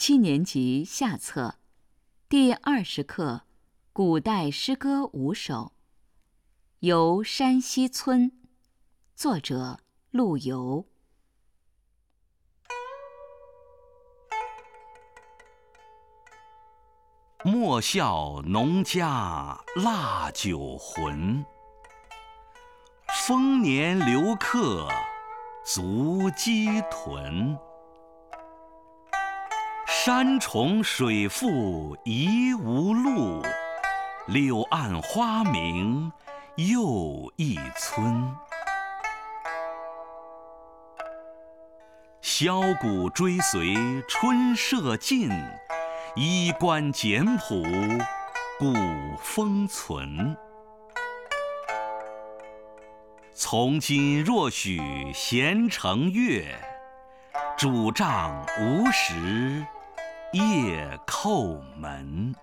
七年级下册，第二十课《古代诗歌五首》，游山西村，作者陆游。莫笑农家腊酒浑，丰年留客足鸡豚。山重水复疑无路，柳暗花明又一村。箫鼓追随春社近，衣冠简朴古风存。从今若许闲乘月，拄杖无时。夜叩门。